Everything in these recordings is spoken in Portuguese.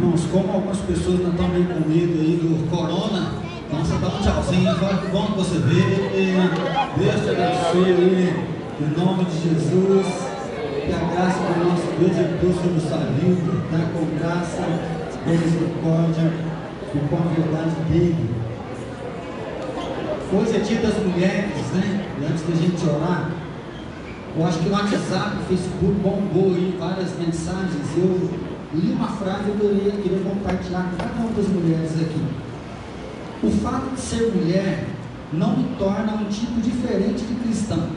Irmãos, como algumas pessoas não estão meio com medo aí do corona, então você dá um tchauzinho, fala que bom que você veio. Deus te abençoe aí, em nome de Jesus. Que a graça do nosso Deus e Deus sobre sua vida, tá? com graça, com misericórdia e com a verdade dele. Hoje é dia das mulheres, né? E antes da gente orar, eu acho que no WhatsApp, no Facebook bombou aí várias mensagens. Eu li uma frase eu queria, compartilhar com cada uma das mulheres aqui. O fato de ser mulher não me torna um tipo diferente de cristão,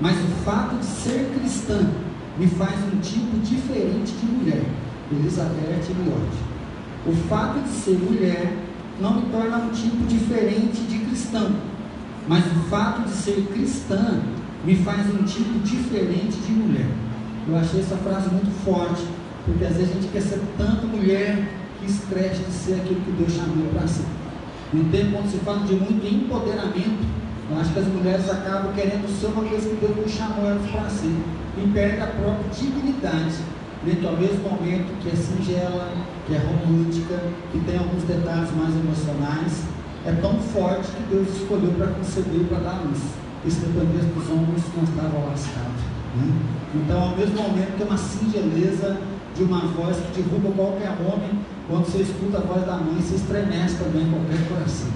mas o fato de ser cristã me faz um tipo diferente de mulher. Elizabeth Liotti. O fato de ser mulher não me torna um tipo diferente de cristão, mas o fato de ser cristã me faz um tipo diferente de mulher. Eu achei essa frase muito forte, porque às vezes a gente quer ser tanto mulher que esquece de ser aquilo que Deus chamou para ser. No tempo onde se fala de muito empoderamento, eu acho que as mulheres acabam querendo ser uma coisa que Deus não chamou elas para ser, e perde a própria dignidade dentro ao mesmo momento que é singela, que é romântica, que tem alguns detalhes mais emocionais, é tão forte que Deus escolheu para conceber para dar luz. E se dependesse dos homens, não estava lascado. Né? Então, ao mesmo momento, tem uma singeleza de uma voz que derruba qualquer homem, quando você escuta a voz da mãe, se estremece também qualquer coração.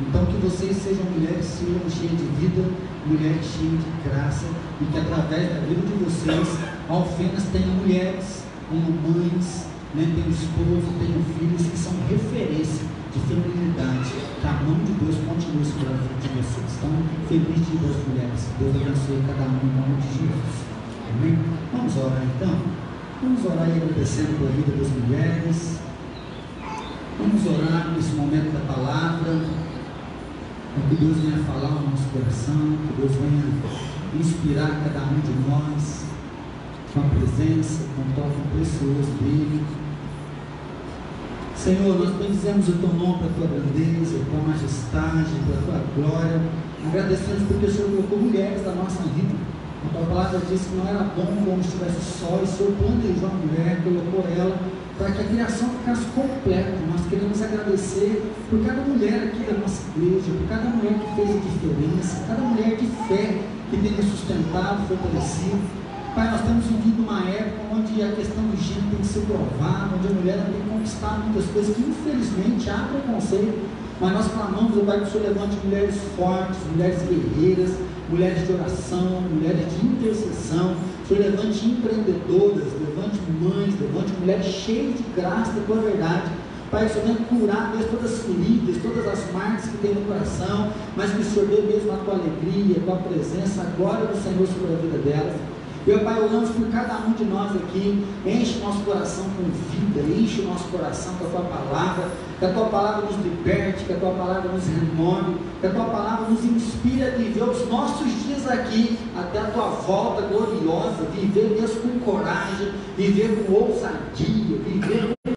Então, que vocês sejam mulheres sejam cheias de vida, mulheres cheias de graça, e que através da vida de vocês, Alfenas tenha mulheres, como mães, né, tenham esposo, tenham filhos que são referência de feminilidade, que a mão de Deus continue sobre a vida de vocês. Então, feliz dia das mulheres. Deus abençoe cada um em nome de Jesus. Amém? Vamos orar então? Vamos orar e agradecendo pela vida das mulheres. Vamos orar nesse momento da palavra. Para que Deus venha falar no nosso coração, que Deus venha inspirar cada um de nós com a presença, com o toque precioso dele. Senhor, nós bendizemos o teu nome pela tua grandeza, pela majestade, pela tua glória. Agradecemos porque o Senhor colocou mulheres da nossa vida. A tua palavra diz que não era bom como estivesse só, e o Senhor planejou a mulher, colocou ela para que a criação ficasse completa. Nós queremos agradecer por cada mulher aqui da nossa igreja, por cada mulher que fez a diferença, cada mulher de fé que tem nos sustentado, fortalecido. Pai, nós temos vivido uma época onde a questão do gênero tem que ser provada, onde a mulher tem que conquistar muitas coisas que infelizmente há preconceito, mas nós clamamos, oh Pai, que o Senhor levante mulheres fortes, mulheres guerreiras, mulheres de oração, mulheres de intercessão, Senhor levante empreendedoras, levante mães, levante mulheres cheias de graça da tua verdade. Pai, o Senhor venha curar mesmo todas as feridas, todas as marcas que tem no coração, mas que o Senhor dê mesmo a tua alegria, a tua presença, a glória do Senhor sobre a vida delas. Meu Pai, oramos por cada um de nós aqui, enche o nosso coração com vida, enche o nosso coração com a Tua palavra, que a Tua palavra nos liberte, que a Tua palavra nos renove, que a Tua palavra nos inspire a viver os nossos dias aqui, até a Tua volta gloriosa, viver mesmo com coragem, viver com ousadia, viver com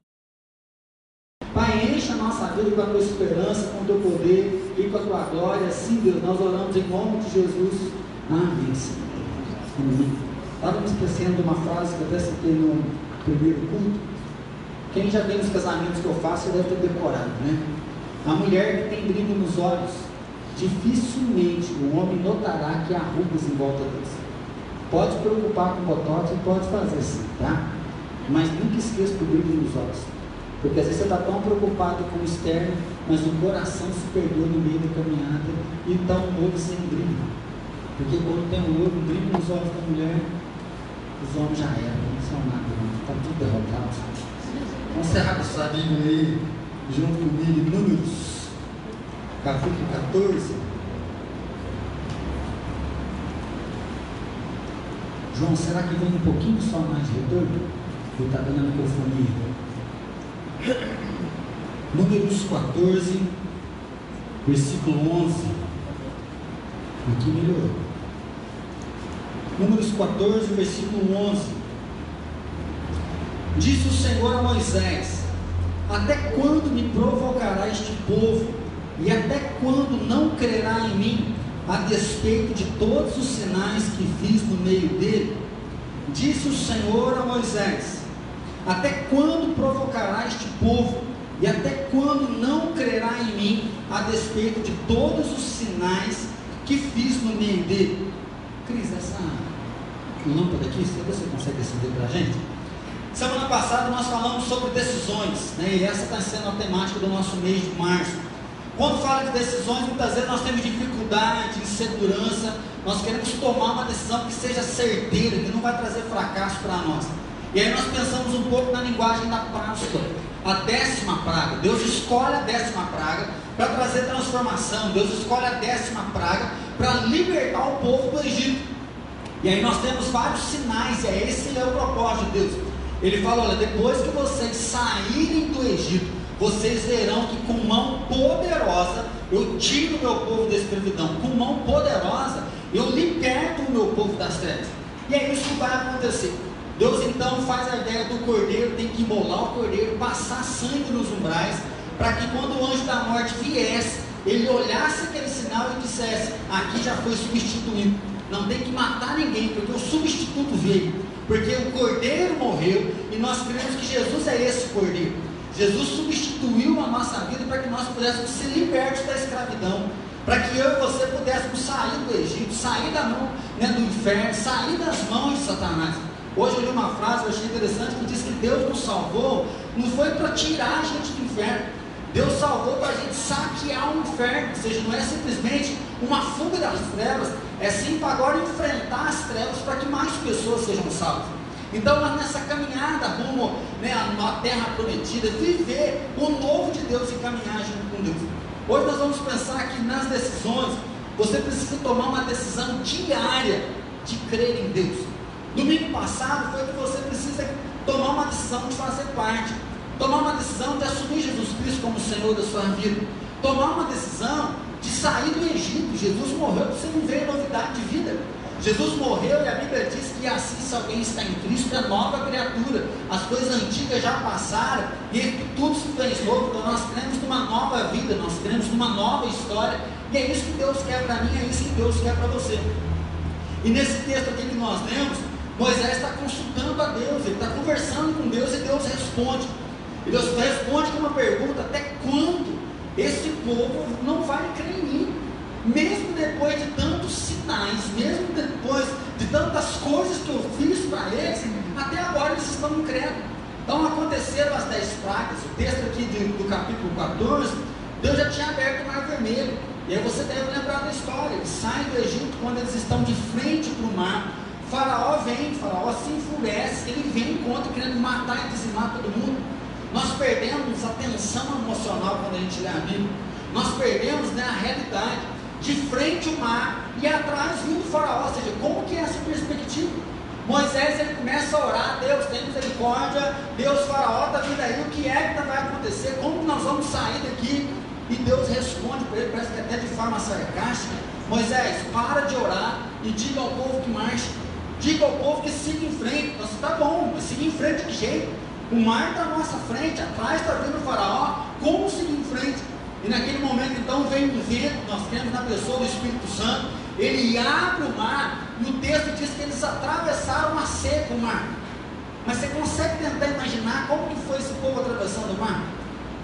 Pai, enche a nossa vida com a tua esperança, com o teu poder e com a tua glória. Sim, Deus, nós oramos em nome de Jesus. Amém, Senhor. Amém. Estava me esquecendo uma frase que eu até citei no primeiro culto. Quem já vê nos casamentos que eu faço deve ter decorado, né? A mulher que tem brilho nos olhos, dificilmente o homem notará que há rugas em volta deles. Pode preocupar com botox e pode fazer sim, tá? Mas nunca esqueça do brilho nos olhos. Porque às vezes você está tão preocupado com o externo, mas o coração se perdeu no meio da caminhada e está um olho sem brilho. Porque quando tem um olho, um brilho nos olhos da mulher, os homens já eram, não são nada, está tudo derrotado. Vamos encerrar com essa Bíblia aí, junto comigo, em Números, capítulo 14. João, será que vem um pouquinho só mais de retorno? Ou está dando a microfonia? Números 14, versículo 11. Aqui melhorou. Números 14, versículo 11. Disse o Senhor a Moisés: Até quando me provocará este povo? E até quando não crerá em mim, a despeito de todos os sinais que fiz no meio dele? Disse o Senhor a Moisés: Até quando provocará este povo? E até quando não crerá em mim, a despeito de todos os sinais que fiz no meio dele? Cris, essa lâmpada aqui, você consegue acender para a gente? Semana passada nós falamos sobre decisões, né? e essa está sendo a temática do nosso mês de março. Quando fala de decisões, muitas vezes nós temos dificuldade, insegurança, nós queremos tomar uma decisão que seja certeira, que não vai trazer fracasso para nós. E aí nós pensamos um pouco na linguagem da Páscoa, a décima praga. Deus escolhe a décima praga para trazer transformação. Deus escolhe a décima praga para libertar o povo do Egito. E aí nós temos vários sinais, e é esse é o propósito de Deus. Ele fala: olha, depois que vocês saírem do Egito, vocês verão que com mão poderosa eu tiro o meu povo da escravidão. Com mão poderosa eu liberto o meu povo das trevas. E é isso que vai acontecer. Deus então faz a ideia do cordeiro, tem que embolar o cordeiro, passar sangue nos umbrais, para que quando o anjo da morte viesse, ele olhasse aquele sinal e dissesse: aqui já foi substituído. Não tem que matar ninguém, porque o substituto veio. Porque o cordeiro morreu e nós cremos que Jesus é esse cordeiro. Jesus substituiu a nossa vida para que nós pudéssemos ser libertos da escravidão. Para que eu e você pudéssemos sair do Egito, sair da mão né, do inferno, sair das mãos de Satanás. Hoje eu li uma frase, eu achei interessante, que diz que Deus nos salvou, não foi para tirar a gente do inferno. Deus salvou para a gente saquear o inferno, ou seja, não é simplesmente uma fuga das trevas, é sim para agora enfrentar as trevas para que mais pessoas sejam salvas. Então, nessa caminhada rumo né, à terra prometida, viver o novo de Deus e caminhar junto com Deus. Hoje nós vamos pensar aqui nas decisões. Você precisa tomar uma decisão diária de crer em Deus. Domingo passado foi que você precisa tomar uma decisão de fazer parte, tomar uma decisão de assumir Jesus Cristo como Senhor da sua vida, tomar uma decisão de sair do Egito. Jesus morreu para você não ver novidade de vida. Jesus morreu e a Bíblia diz que assim, se alguém está em Cristo, é nova criatura. As coisas antigas já passaram e tudo se fez novo. Então nós cremos numa nova vida, nós cremos numa nova história. E é isso que Deus quer para mim, é isso que Deus quer para você. E nesse texto aqui que nós lemos, Moisés está consultando a Deus, ele está conversando com Deus e Deus responde. E Deus responde com uma pergunta: até quando esse povo não vai crer em mim? Mesmo depois de tantos sinais, mesmo depois de tantas coisas que eu fiz para eles, até agora eles estão incrédulos. Então aconteceram as dez pragas, o texto aqui do, do capítulo 14, Deus já tinha aberto o mar vermelho. E aí você deve lembrar da história, eles saem do Egito quando eles estão de frente para o mar Faraó vem, Faraó se enfurece, ele vem contra querendo matar e dizimar todo mundo. Nós perdemos a tensão emocional quando a gente lê a Bíblia. Nós perdemos né, a realidade. De frente o mar e atrás vindo o faraó. Ou seja, como que é essa perspectiva? Moisés ele começa a orar, Deus tem misericórdia, Deus faraó está vindo aí, o que é que vai acontecer? Como nós vamos sair daqui? E Deus responde para ele, parece que até de forma sarcástica, Moisés, para de orar e diga ao povo que marche. Diga ao povo que siga em frente. Nossa, tá bom, mas siga em frente de jeito. O mar está à nossa frente, atrás está vindo o faraó. Como seguir em frente? E naquele momento então vem um vento, nós temos na pessoa do Espírito Santo, ele abre o mar, e o texto diz que eles atravessaram a seco o mar. Mas você consegue tentar imaginar como que foi esse povo atravessando o mar?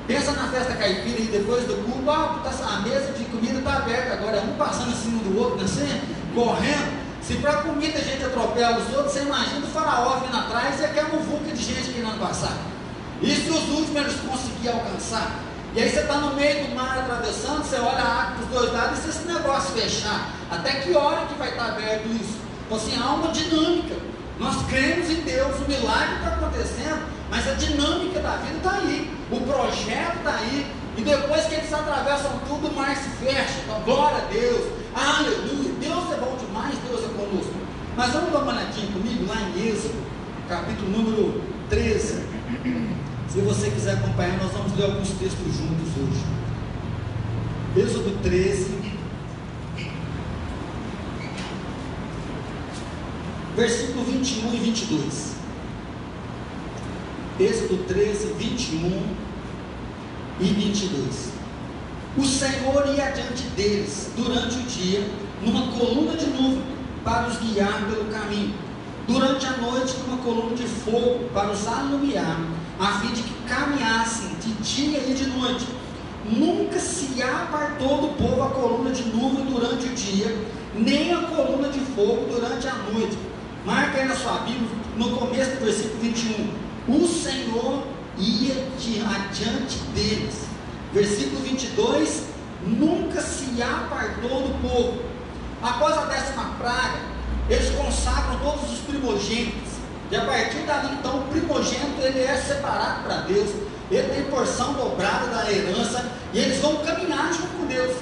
Pensa na festa caipira e depois do culto, ah, a mesa de comida está aberta agora, um passando em cima do outro, assim, correndo. Se para comida a gente atropela os outros, você imagina o faraó vindo atrás e aquela muvuca de gente querendo passar. E se os últimos eles conseguirem alcançar? E aí você está no meio do mar atravessando, você olha a água dos dois lados e se esse negócio fechar, até que hora que vai estar aberto isso? Então assim, há uma dinâmica. Nós cremos em Deus, o milagre está acontecendo, mas a dinâmica da vida está aí, o projeto está aí, e depois que eles atravessam tudo, o mar se fecha. Então, glória a Deus, aleluia, Deus é bom demais, Deus é. Mas vamos dar uma olhadinha comigo lá em Êxodo, capítulo número 13. Se você quiser acompanhar, nós vamos ler alguns textos juntos hoje. Êxodo 13. Versículo 21 e 22. Êxodo 13, 21 e 22. O Senhor ia adiante deles durante o dia numa coluna de nuvem para os guiar pelo caminho, durante a noite numa coluna de fogo para os alumiar, a fim de que caminhassem de dia e de noite. Nunca se apartou do povo a coluna de nuvem durante o dia, nem a coluna de fogo durante a noite. Marca aí na sua Bíblia, no começo do versículo 21. O Senhor ia adiante deles. Versículo 22. Nunca se apartou do povo. Após a décima praga, eles consagram todos os primogênitos. E a partir dali, então, o primogênito ele é separado para Deus. Ele tem porção dobrada da herança. E eles vão caminhar junto com Deus.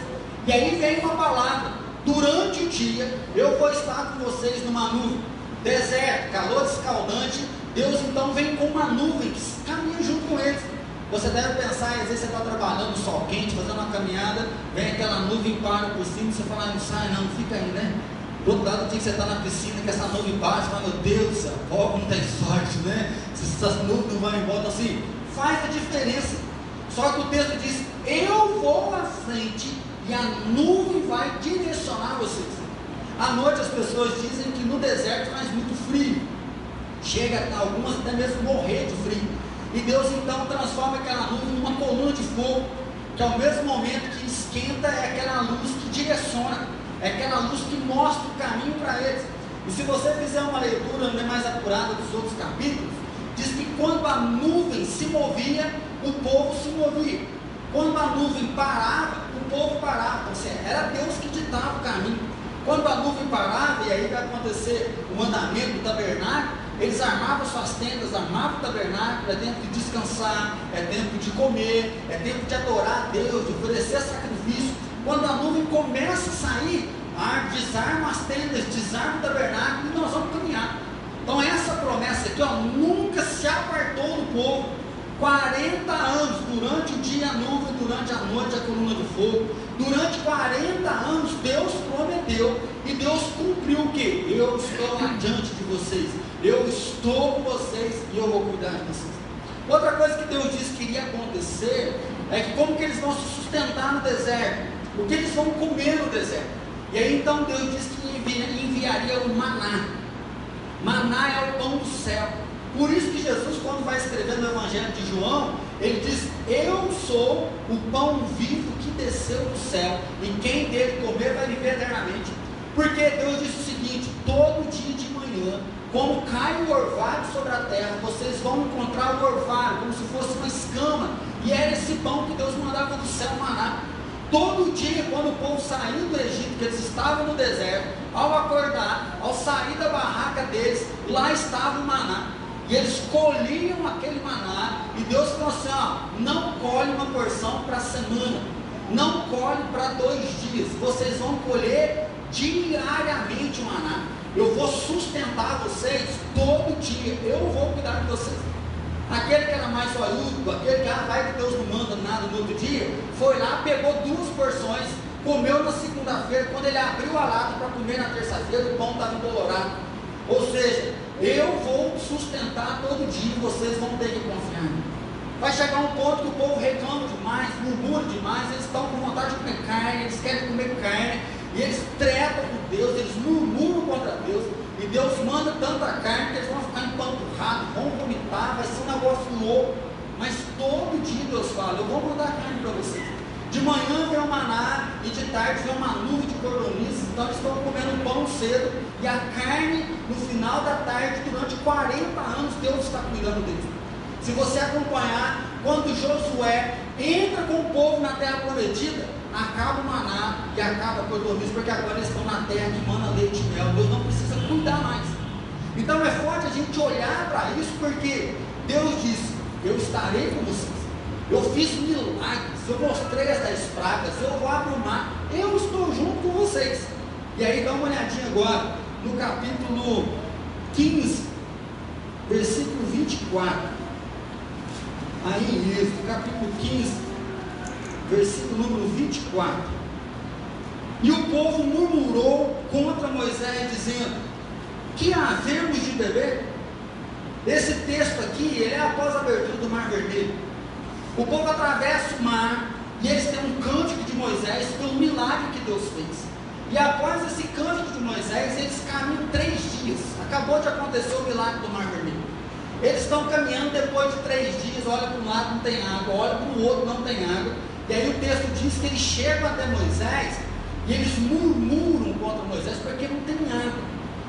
E aí vem uma palavra: durante o dia eu vou estar com vocês numa nuvem, deserto, calor escaldante. Deus então vem com uma nuvem que caminha junto com eles. Você deve pensar, às vezes você está trabalhando sol quente, fazendo uma caminhada, vem aquela nuvem para por cima, você fala, ah, não sai não, fica aí, né? Do outro lado, tem que você na piscina, que essa nuvem bate, fala, meu Deus do céu, não tem sorte, né? Se essas nuvens não vão embora, assim, faz a diferença. Só que o texto diz, eu vou à frente e a nuvem vai direcionar vocês. À noite as pessoas dizem que no deserto faz muito frio. Chega algumas até mesmo morrer de frio. E Deus então transforma aquela nuvem numa coluna de fogo, que ao mesmo momento que esquenta é aquela luz que direciona, é aquela luz que mostra o caminho para eles. E se você fizer uma leitura né, mais apurada dos outros capítulos, diz que quando a nuvem se movia, o povo se movia. Quando a nuvem parava, o povo parava. Ou seja, era Deus que ditava o caminho. Quando a nuvem parava, e aí vai acontecer o mandamento do tabernáculo, eles armavam suas tendas, armavam o tabernáculo, é tempo de descansar, é tempo de comer, é tempo de adorar a Deus, de oferecer sacrifício. Quando a nuvem começa a sair, desarma as tendas, desarma o tabernáculo e nós vamos caminhar. Então essa promessa aqui ó, nunca se apartou do povo. 40 anos, durante o dia a nuvem, durante a noite a coluna de fogo. Durante 40 anos Deus prometeu e Deus cumpriu o que? Eu estou adiante de vocês, eu estou com vocês e eu vou cuidar de vocês. Outra coisa que Deus disse que iria acontecer é que como que eles vão se sustentar no deserto, o que eles vão comer no deserto. E aí então Deus disse que enviaria o maná. Maná é o pão do céu. Por isso que Jesus, quando vai escrever no Evangelho de João, ele diz: Eu sou o pão vivo que desceu do céu, e quem dele comer vai viver eternamente. Porque Deus disse o seguinte: todo dia de manhã, como cai o orvalho sobre a terra, vocês vão encontrar o orvalho, como se fosse uma escama, e era esse pão que Deus mandava do céu maná. Todo dia, quando o povo saiu do Egito, que eles estavam no deserto, ao acordar, ao sair da barraca deles, lá estava o maná. E eles colhiam aquele maná. E Deus falou assim: ó, não colhe uma porção para a semana. Não colhe para dois dias. Vocês vão colher diariamente o maná. Eu vou sustentar vocês todo dia. Eu vou cuidar de vocês. Aquele que era mais olhudo, aquele que ah, vai que Deus não manda nada no outro dia, foi lá, pegou duas porções, comeu na segunda-feira. Quando ele abriu a lata para comer na terça-feira, o pão estava colorado. Ou seja, eu vou sustentar todo dia, vocês vão ter que confiar. Vai chegar um ponto que o povo reclama demais, murmura demais, eles estão com vontade de comer carne, eles querem comer carne, e eles tretam com Deus, eles murmuram contra Deus, e Deus manda tanta carne que eles vão ficar empanturrados, vão vomitar, vai ser um negócio louco. Mas todo dia Deus fala, eu vou mandar carne para vocês. De manhã vem o maná e de tarde vem uma nuvem de cordonices. Então eles estão comendo pão cedo e a carne no final da tarde, durante 40 anos, Deus está cuidando deles. Se você acompanhar, quando Josué entra com o povo na terra prometida, acaba o maná e acaba a cordonice, porque agora eles estão na terra que manda leite e mel. Deus não precisa cuidar mais. Então é forte a gente olhar para isso, porque Deus disse: Eu estarei com vocês. Eu fiz milagres, eu mostrei as dez pragas, eu vou abrir o mar, eu estou junto com vocês. E aí dá uma olhadinha agora no capítulo 15, versículo 24. Aí em Êxodo, capítulo 15, versículo número 24. E o povo murmurou contra Moisés, dizendo: Que havemos de beber? Esse texto aqui, ele é após a abertura do Mar Vermelho. O povo atravessa o mar e eles têm um cântico de Moisés pelo milagre que Deus fez. E após esse cântico de Moisés, eles caminham três dias Acabou de acontecer o milagre do Mar Vermelho. Eles estão caminhando depois de três dias, olha para um lado não tem água, olha para o outro não tem água. E aí o texto diz que eles chegam até Moisés e eles murmuram contra Moisés porque não tem água.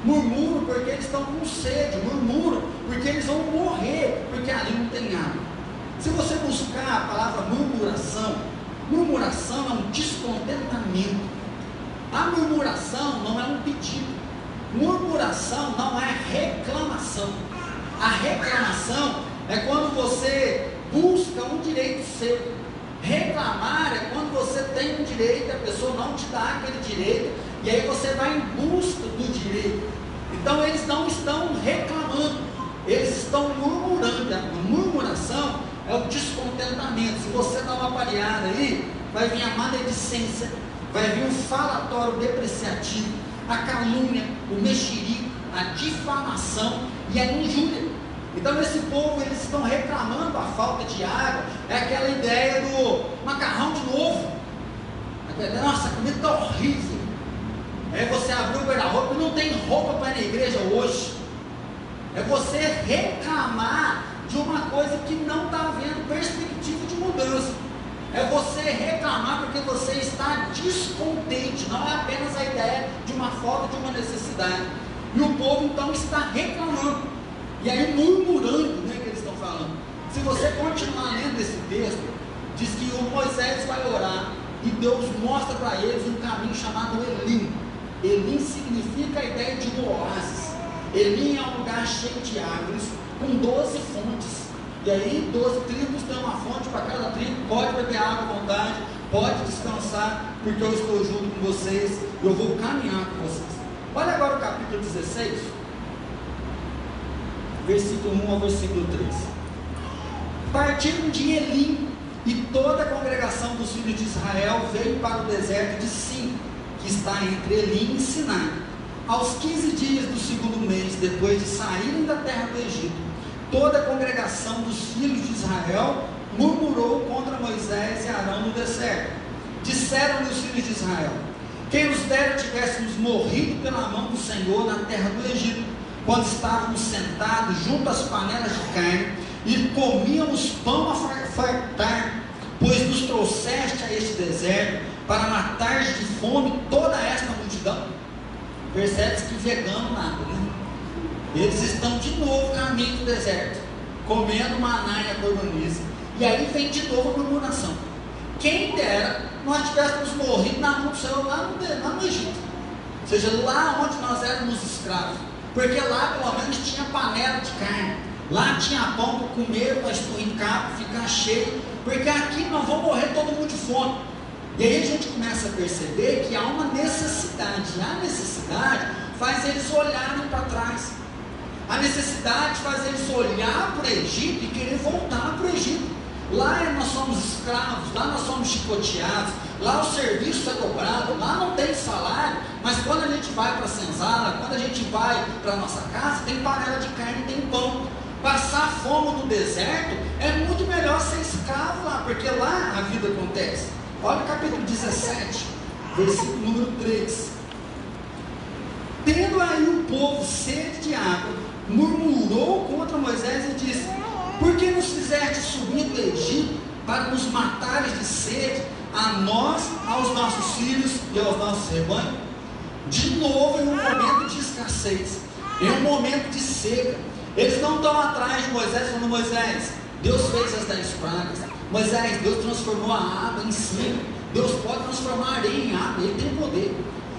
Murmuram porque eles estão com sede, murmuram porque eles vão morrer, porque ali não tem água. Se você buscar a palavra murmuração, murmuração é um descontentamento. A murmuração não é um pedido. Murmuração não é reclamação. A reclamação é quando você busca um direito seu. Reclamar é quando você tem um direito e a pessoa não te dá aquele direito, e aí você vai em busca do direito. Então eles não estão reclamando, eles estão murmurando. É o descontentamento. Se você dá uma pareada aí, vai vir a maledicência, vai vir o falatório depreciativo, a calúnia, o mexerico, a difamação e a injúria. Então esse povo eles estão reclamando a falta de água, é aquela ideia do macarrão de novo. Nossa, a comida está horrível. É você abrir o guarda-roupa e não tem roupa para ir na igreja hoje. É você reclamar de uma coisa que não está havendo perspectiva de mudança. É você reclamar porque você está descontente, não é apenas a ideia de uma falta de uma necessidade. E o povo então está reclamando. E aí murmurando, né, que eles estão falando. Se você continuar lendo esse texto, diz que o Moisés vai orar e Deus mostra para eles um caminho chamado Elim. Elim significa a ideia de um oásis. Elim é um lugar cheio de árvores, com 12 fontes. E aí, 12 tribos têm uma fonte para cada tribo, pode beber água à vontade, pode descansar, porque eu estou junto com vocês, eu vou caminhar com vocês. Olha agora o capítulo 16, versículo 1 ao versículo 3. Partiram de Elim, e toda a congregação dos filhos de Israel veio para o deserto de Sim, que está entre Elim e Sinai. Aos 15 dias do segundo mês, depois de saírem da terra do Egito, toda a congregação dos filhos de Israel murmurou contra Moisés e Arão no deserto. Disseram-lhe os filhos de Israel: Quem nos dera tivéssemos morrido pela mão do Senhor na terra do Egito, quando estávamos sentados junto às panelas de carne e comíamos pão a fartar, pois nos trouxeste a este deserto para matar de fome toda esta multidão. Percebe-se que vegano nada, né? Eles estão de novo caminho do deserto, comendo maná e a. E aí vem de novo a murmuração. Quem dera nós tivéssemos morrido na mão do Senhor lá no, lá no Egito. Ou seja, lá onde nós éramos escravos. Porque lá pelo menos tinha panela de carne. Lá tinha pão para comer, para esturricar, para ficar cheio. Porque aqui nós vamos morrer todo mundo de fome. E aí a gente começa a perceber que há uma necessidade. E a necessidade faz eles olharem para trás. A necessidade faz eles olhar para o Egito e querer voltar para o Egito. Lá nós somos escravos, lá nós somos chicoteados, lá o serviço é cobrado, lá não tem salário, mas quando a gente vai para a senzala, quando a gente vai para a nossa casa, tem panela de carne, tem pão. Passar fome no deserto é muito melhor ser escravo lá, porque lá a vida acontece. Olha o capítulo 17, versículo número 3. Tendo aí o povo sede de água, murmurou contra Moisés e disse: Por que nos fizeste subir do Egito para nos matares de sede, a nós, aos nossos filhos e aos nossos rebanhos? De novo, em um momento de escassez, em um momento de seca, eles não estão atrás de Moisés falando: Moisés, Deus fez as dez pragas, Moisés, Deus transformou a água em sangue, Deus pode transformar a areia em água, Ele tem poder.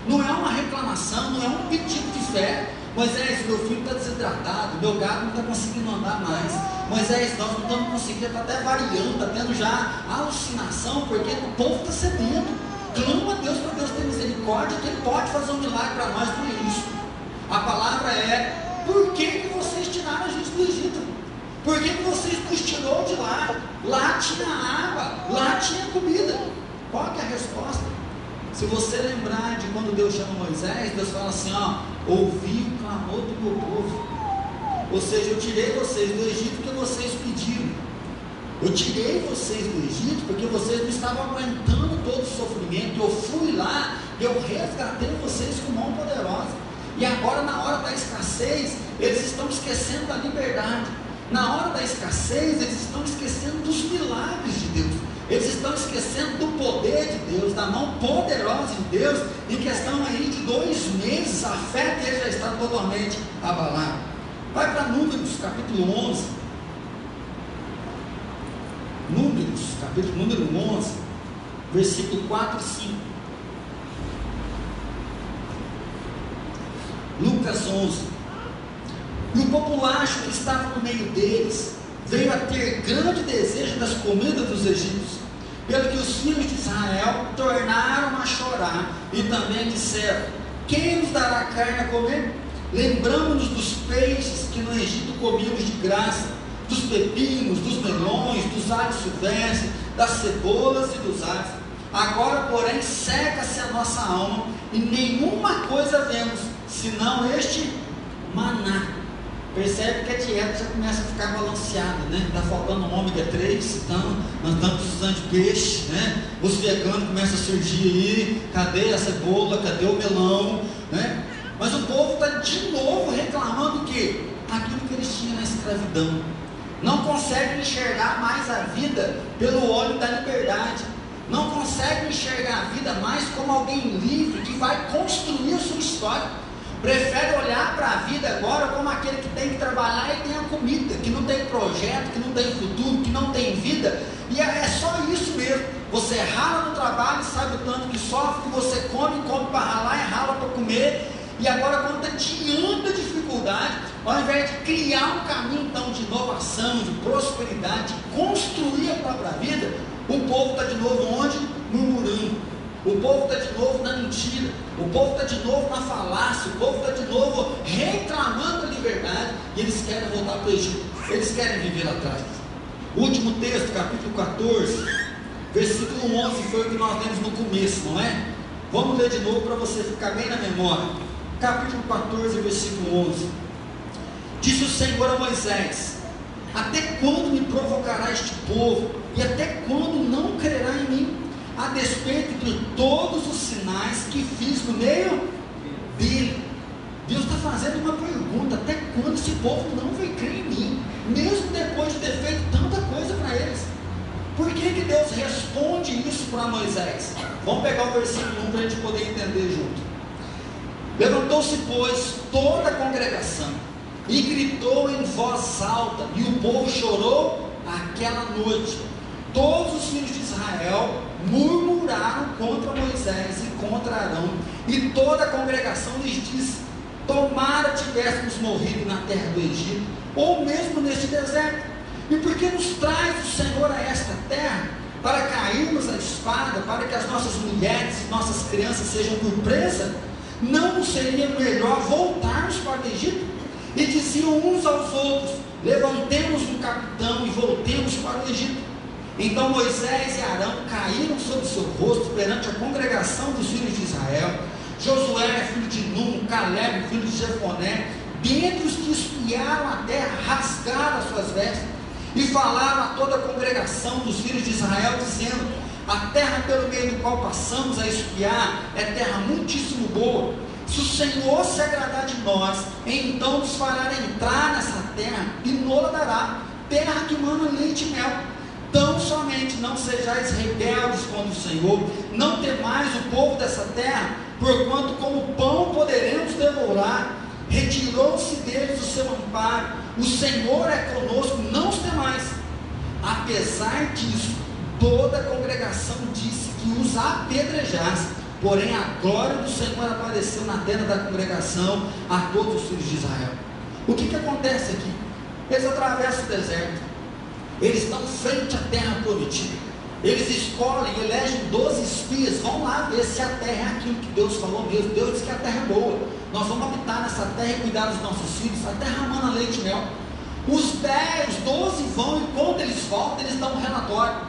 Não é uma reclamação, não é um pedido de fé, Moisés, meu filho está desidratado, meu gado não está conseguindo andar mais. Moisés, nós não estamos conseguindo, está até variando, está tendo já alucinação, porque o povo está sedento. Clama a Deus para Deus ter misericórdia, que Ele pode fazer um milagre para nós por isso. A palavra é: por que, que vocês tiraram a gente do Egito? Por que, que vocês nos tirou de lá? Lá tinha água, lá tinha comida. Qual é a resposta? Se você lembrar de quando Deus chama Moisés, Deus fala assim: ó, ouvi o clamor do meu povo. Ou seja, eu tirei vocês do Egito porque vocês pediram. Eu tirei vocês do Egito porque vocês não estavam aguentando todo o sofrimento. Eu fui lá, eu resgatei vocês com mão poderosa. E agora, na hora da escassez, eles estão esquecendo da liberdade. Na hora da escassez, eles estão esquecendo dos milagres de Deus. Eles estão esquecendo do poder de Deus, da mão poderosa de Deus. Em questão aí de dois meses, a fé deles já está totalmente abalada. Vai para Números, capítulo 11. Números, capítulo número 11, versículo 4 e 5. Lucas 11. E o populacho que estava no meio deles veio a ter grande desejo das comidas dos egípcios, pelo que os filhos de Israel tornaram a chorar e também disseram: Quem nos dará carne a comer? Lembramos-nos dos peixes que no Egito comíamos de graça, dos pepinos, dos melões, dos alhos silvestres, das cebolas e dos alhos. Agora, porém, seca-se a nossa alma e nenhuma coisa vemos, senão este maná Percebe que a dieta já começa a ficar balanceada, né? Está faltando ômega 3, então nós estamos precisando de peixe, né? Os veganos começam a surgir aí, cadê a cebola, cadê o melão, né? Mas o povo está de novo reclamando que aquilo que eles tinham na escravidão. Não conseguem enxergar mais a vida pelo olho da liberdade. Não conseguem enxergar a vida mais como alguém livre que vai construir a sua história Prefere olhar para a vida agora como aquele que tem que trabalhar e tem a comida, que não tem projeto, que não tem futuro, que não tem vida. E é, é só isso mesmo. Você rala no trabalho, sabe o tanto que sofre, que você come, come para ralar e rala para comer. E agora, quando está diante da dificuldade, ao invés de criar um caminho então de inovação, de prosperidade, de construir a própria vida, o povo está de novo onde? Murmurando o povo está de novo na mentira, o povo está de novo na falácia, o povo está de novo reclamando a liberdade e eles querem voltar para o Egito, eles querem viver lá atrás. Último texto, capítulo 14, versículo 11, foi o que nós lemos no começo, não é? Vamos ler de novo para você ficar bem na memória. Capítulo 14, versículo 11. Disse o Senhor a Moisés: Até quando me provocará este povo? E até quando não crerá em mim? A despeito de todos os sinais que fiz no meio dele. Deus está fazendo uma pergunta: até quando esse povo não vai crer em mim, mesmo depois de ter feito tanta coisa para eles? Por que, que Deus responde isso para Moisés? Vamos pegar o versículo 1 para a gente poder entender junto. Levantou-se, pois, toda a congregação e gritou em voz alta, e o povo chorou aquela noite. Todos os filhos de Israel murmuraram contra Moisés e contra Arão, e toda a congregação lhes disse: Tomara tivéssemos morrido na terra do Egito, ou mesmo neste deserto. E por que nos traz o Senhor a esta terra? Para cairmos a espada, para que as nossas mulheres e nossas crianças sejam por presa? Não seria melhor voltarmos para o Egito? E diziam uns aos outros: Levantemos um capitão e voltemos para o Egito. Então Moisés e Arão caíram sobre seu rosto perante a congregação dos filhos de Israel. Josué, filho de Num, Caleb, filho de Jefoné, dentre os que espiaram a terra, rasgaram as suas vestes e falaram a toda a congregação dos filhos de Israel, dizendo: A terra pelo meio do qual passamos a espiar é terra muitíssimo boa. Se o Senhor se agradar de nós, então nos fará entrar nessa terra e nola dará, terra que mana leite e mel Tão somente não sejais rebeldes contra o Senhor, não temais o povo dessa terra, porquanto como pão poderemos devorar, retirou-se deles o seu amparo, o Senhor é conosco, não os temais. Apesar disso, toda a congregação disse que os apedrejasse, porém a glória do Senhor apareceu na terra da congregação a todos os filhos de Israel. O que, que acontece aqui? Eles atravessam o deserto, eles estão frente à terra prometida. Eles escolhem, elegem 12 espias, vão lá ver se a terra é aquilo que Deus falou mesmo. Deus disse que a terra é boa. Nós vamos habitar nessa terra e cuidar dos nossos filhos. A terra mana leite e mel. Os 10, 12 vão e quando eles voltam, eles dão um relatório.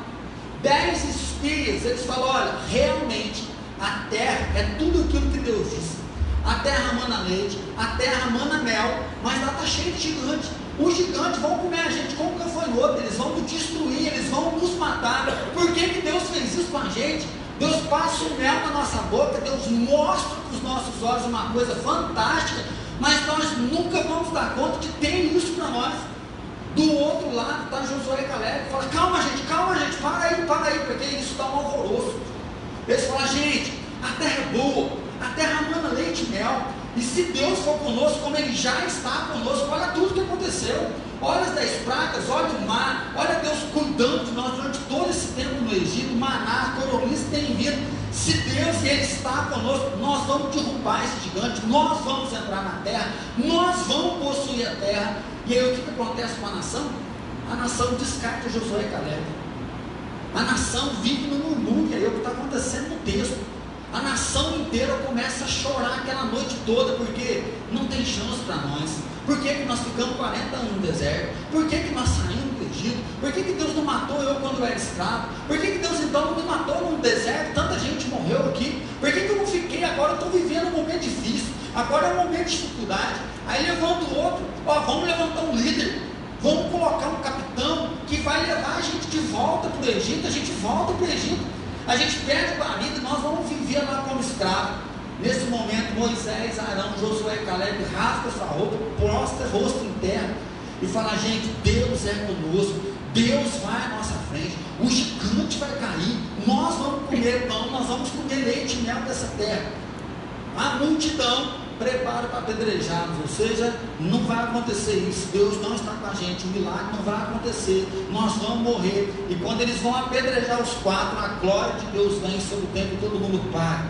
10 espias, eles falam: olha, realmente a terra é tudo aquilo que Deus disse. A terra mana leite, a terra mana mel, mas lá está cheio de gigantes. Os gigantes vão comer a gente como gafanhoto, eles vão nos destruir, eles vão nos matar. Por que, que Deus fez isso com a gente? Deus passa o mel na nossa boca, Deus mostra com os nossos olhos uma coisa fantástica, mas nós nunca vamos dar conta que tem isso para nós. Do outro lado está Josué e Caleb, fala, calma gente, calma gente, para aí, para aí, porque isso está um alvoroço. Eles falam, gente, a terra é boa, a terra manda leite e mel, e se Deus for conosco, como Ele já está conosco, olha tudo que aconteceu. Olha as dez pragas, olha o mar, olha Deus cuidando de nós durante todo esse tempo no Egito, maná, coronis tem vindo. Se Deus Ele está conosco, nós vamos derrubar esse gigante, nós vamos entrar na terra, nós vamos possuir a terra. E aí o que, que acontece com a nação? A nação descarta Josué e Caleb. A nação vive no murmúrio, é o que está acontecendo no texto. A nação inteira começa a chorar aquela noite toda, porque não tem chance para nós. Por que, que nós ficamos 40 anos no deserto? Por que, que nós saímos do Egito? Por que, que Deus não matou eu quando eu era escravo? Por que, que Deus então não me matou no deserto? Tanta gente morreu aqui. Por que, que eu não fiquei? Agora eu estou vivendo um momento difícil. Agora é um momento de dificuldade. Aí levanta o outro. Ó, vamos levantar um líder. Vamos colocar um capitão que vai levar a gente de volta para o Egito. A gente volta para o Egito. A gente perde a vida e nós vamos viver lá como escravo. Nesse momento, Moisés, Arão, Josué Caleb rasga sua roupa, prostra rosto em terra e fala: gente, Deus é conosco, Deus vai à nossa frente, o gigante vai cair, nós vamos comer pão, nós vamos comer leite e mel dessa terra. A multidão prepara para apedrejá-los, ou seja, não vai acontecer isso, Deus não está com a gente, o milagre não vai acontecer, nós vamos morrer. E quando eles vão apedrejar os quatro, a glória de Deus vem sobre o tempo e todo mundo para.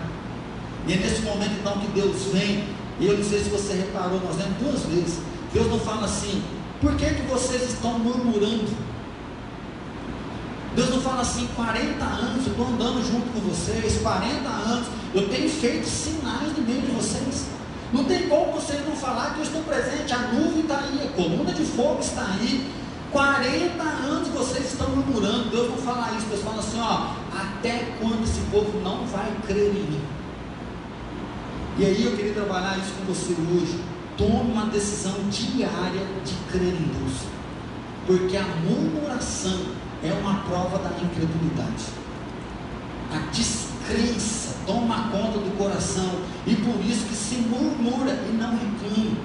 E é nesse momento então que Deus vem, e eu não sei se você reparou, nós lemos duas vezes, Deus não fala assim, por que, que vocês estão murmurando? Deus não fala assim, 40 anos, eu estou andando junto com vocês, 40 anos, eu tenho feito sinais no meio de vocês. Não tem como vocês não falar que eu estou presente, a nuvem está aí, a coluna de fogo está aí. 40 anos vocês estão murmurando, Deus não fala isso, Deus fala assim, ó, até quando esse povo não vai crer em mim? E aí eu queria trabalhar isso com você hoje. Tome uma decisão diária de crer em Deus. Porque a murmuração é uma prova da incredulidade. A descrença toma conta do coração e por isso que se murmura e não reclama.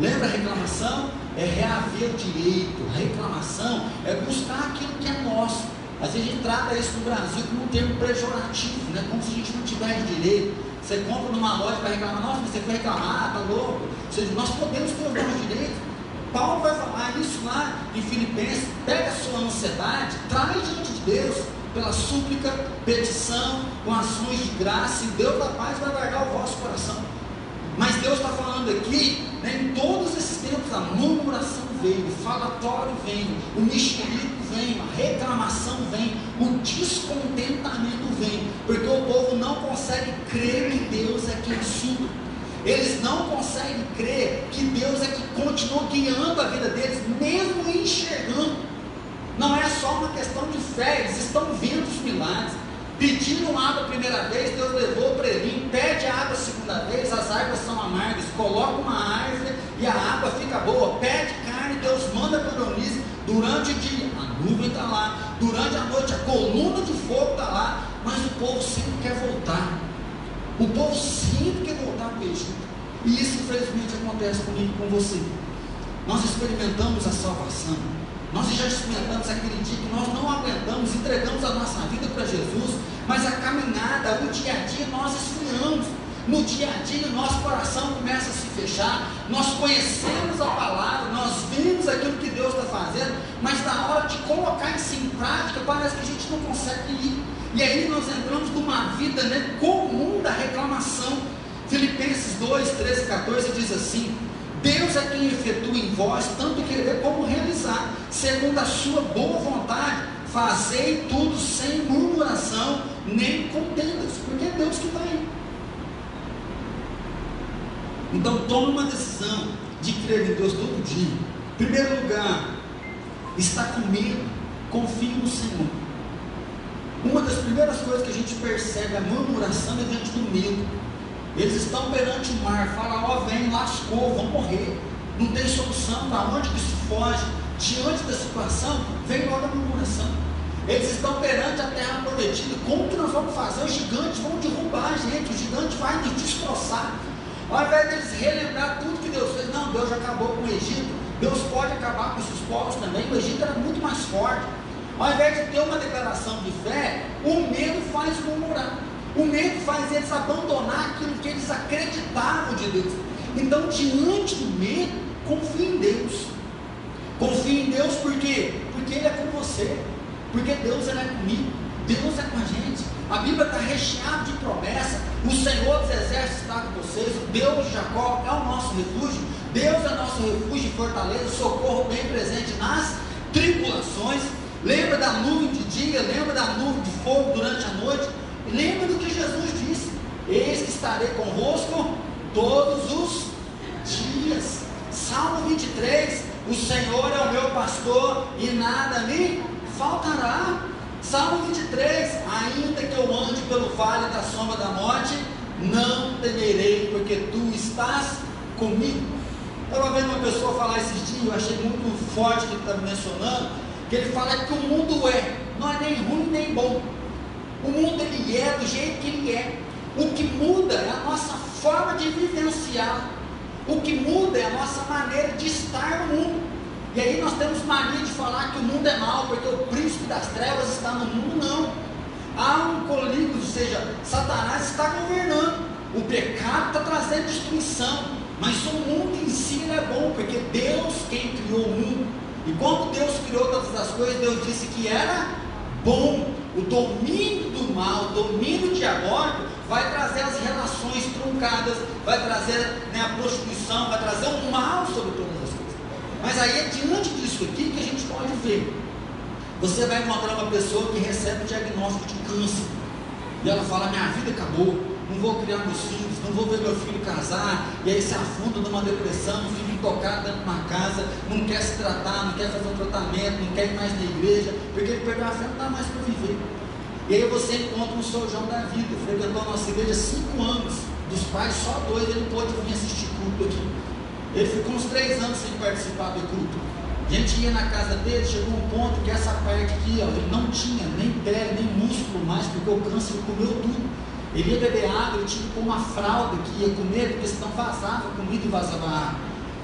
Lembra a reclamação? É reaver o direito. A reclamação é buscar aquilo que é nosso. Às vezes a gente trata isso no Brasil como um termo pejorativo, né? como se a gente não tivesse direito. Você compra numa loja para reclamar, nossa, você foi reclamar, tá louco. Ou seja, nós podemos ter os nossos direitos. Paulo vai falar isso lá em Filipenses. Pega a sua ansiedade, traz diante de Deus pela súplica, petição, com ações de graça, e Deus da paz vai guardar o vosso coração. Mas Deus está falando aqui, né, em todos esses tempos, a murmuração veio, o falatório vem, o mexerico vem, a reclamação vem, o descontentamento vem, porque o povo não consegue crer que Deus é quem supre. Eles não conseguem crer que Deus é que continua guiando a vida deles, mesmo enxergando. Não é só uma questão de fé, eles estão vendo os milagres. Pediram água a primeira vez, Deus levou para ele, pede água a segunda vez, as águas são amargas, coloca uma árvore e a água fica boa, pede carne, Deus manda para Dionísio durante o dia, a nuvem está lá, durante a noite a coluna de fogo está lá, mas o povo sempre quer voltar. O povo sempre quer voltar para o Egito. E isso infelizmente acontece comigo com você. Nós experimentamos a salvação nós já experimentamos aquele dia que nós não aguentamos, entregamos a nossa vida para Jesus, mas a caminhada, o dia a dia, nós esfriamos. No dia a dia, o nosso coração começa a se fechar. Nós conhecemos a palavra, nós vimos aquilo que Deus está fazendo, mas na hora de colocar isso em prática, parece que a gente não consegue ir. E aí nós entramos numa vida né, comum da reclamação. Filipenses 2, 13 e 14 diz assim: Deus é quem efetua em vós tanto querer como realizar, segundo a sua boa vontade, fazei tudo sem murmuração, nem contendas, porque é Deus que está aí. Então tome uma decisão de crer em Deus todo dia. Em primeiro lugar, está com medo, confie no Senhor. Uma das primeiras coisas que a gente percebe a murmuração é diante do medo. Eles estão perante o mar, Faraó vem, lascou, vão morrer. Não tem solução, para onde que se foge? Diante da situação, vem logo a murmuração. Eles estão perante a terra prometida. Como que nós vamos fazer? Os gigantes vão derrubar a gente, os gigantes vão nos destroçar. Ao invés deles relembrar tudo que Deus fez, não, Deus acabou com o Egito, Deus pode acabar com esses povos também. O Egito era muito mais forte. Ao invés de ter uma declaração de fé, o medo faz murmurar. O medo faz eles abandonar aquilo que eles acreditavam de Deus. Então, diante do medo, confie em Deus. Confie em Deus por quê? Porque Ele é com você. Porque Deus ele é comigo. Deus é com a gente. A Bíblia está recheada de promessa. O Senhor dos Exércitos está com vocês. O Deus de Jacó é o nosso refúgio. Deus é nosso refúgio e fortaleza, socorro bem presente nas tribulações. Lembra da nuvem de dia, lembra da nuvem de fogo durante a noite. Lembra do que Jesus disse: Eis que estarei convosco todos os dias. Salmo 23: O Senhor é o meu pastor e nada me faltará. Salmo 23: Ainda que eu ande pelo vale da sombra da morte, não temerei, porque tu estás comigo. Estava vendo uma pessoa falar esses dias, eu achei muito forte que ele estava mencionando, que ele fala que o mundo é, não é nem ruim nem bom. O mundo ele é do jeito que ele é. O que muda é a nossa forma de vivenciar. O que muda é a nossa maneira de estar no mundo. E aí nós temos mania de falar que o mundo é mau, porque o príncipe das trevas está no mundo, não. Há um colírio, ou seja, Satanás está governando. O pecado está trazendo destruição. Mas o mundo em si é bom, porque Deus quem criou o mundo. E quando Deus criou todas as coisas, Deus disse que era bom. O domínio do mal, o domínio diabólico, vai trazer as relações truncadas, vai trazer né, a prostituição, vai trazer o mal sobre todas as coisas. Mas aí é diante disso aqui que a gente pode ver. Você vai encontrar uma pessoa que recebe o diagnóstico de câncer. E ela fala: Minha vida acabou, vou criar meus filhos, não vou ver meu filho casar. E aí se afunda numa depressão, fica intocado dentro de uma casa, não quer se tratar, não quer fazer um tratamento, não quer ir mais na igreja, porque ele perdeu a fé, não dá mais para viver. E aí você encontra um São João da vida, frequentou a nossa igreja cinco anos, dos pais só dois, ele pôde vir assistir culto aqui. Ele ficou uns três anos sem participar do culto. A gente ia na casa dele, chegou um ponto que essa parte aqui, ó, ele não tinha nem pele, nem músculo mais, porque o câncer comeu tudo. Ele ia beber água, ele tinha pôr uma fralda que ia comer, porque senão vazava comida e vazava água.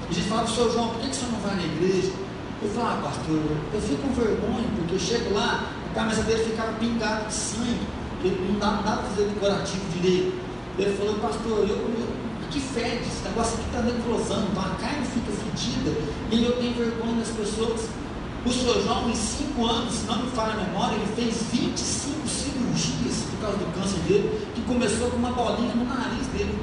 A gente falava, Sr. João, por que, que o senhor não vai na igreja? Eu falava, ah, pastor, eu fico com vergonha, porque eu chego lá, a camisa dele ficava pingada de sangue, ele não dava nada para fazer decorativo direito. Ele falou, pastor, eu, eu que fede, esse negócio aqui está necrosando, então a carne fica fedida, e eu tenho vergonha das pessoas. O senhor João, em cinco anos, se não me falha a memória, ele fez 25 cirurgias causa do câncer dele, que começou com uma bolinha no nariz dele.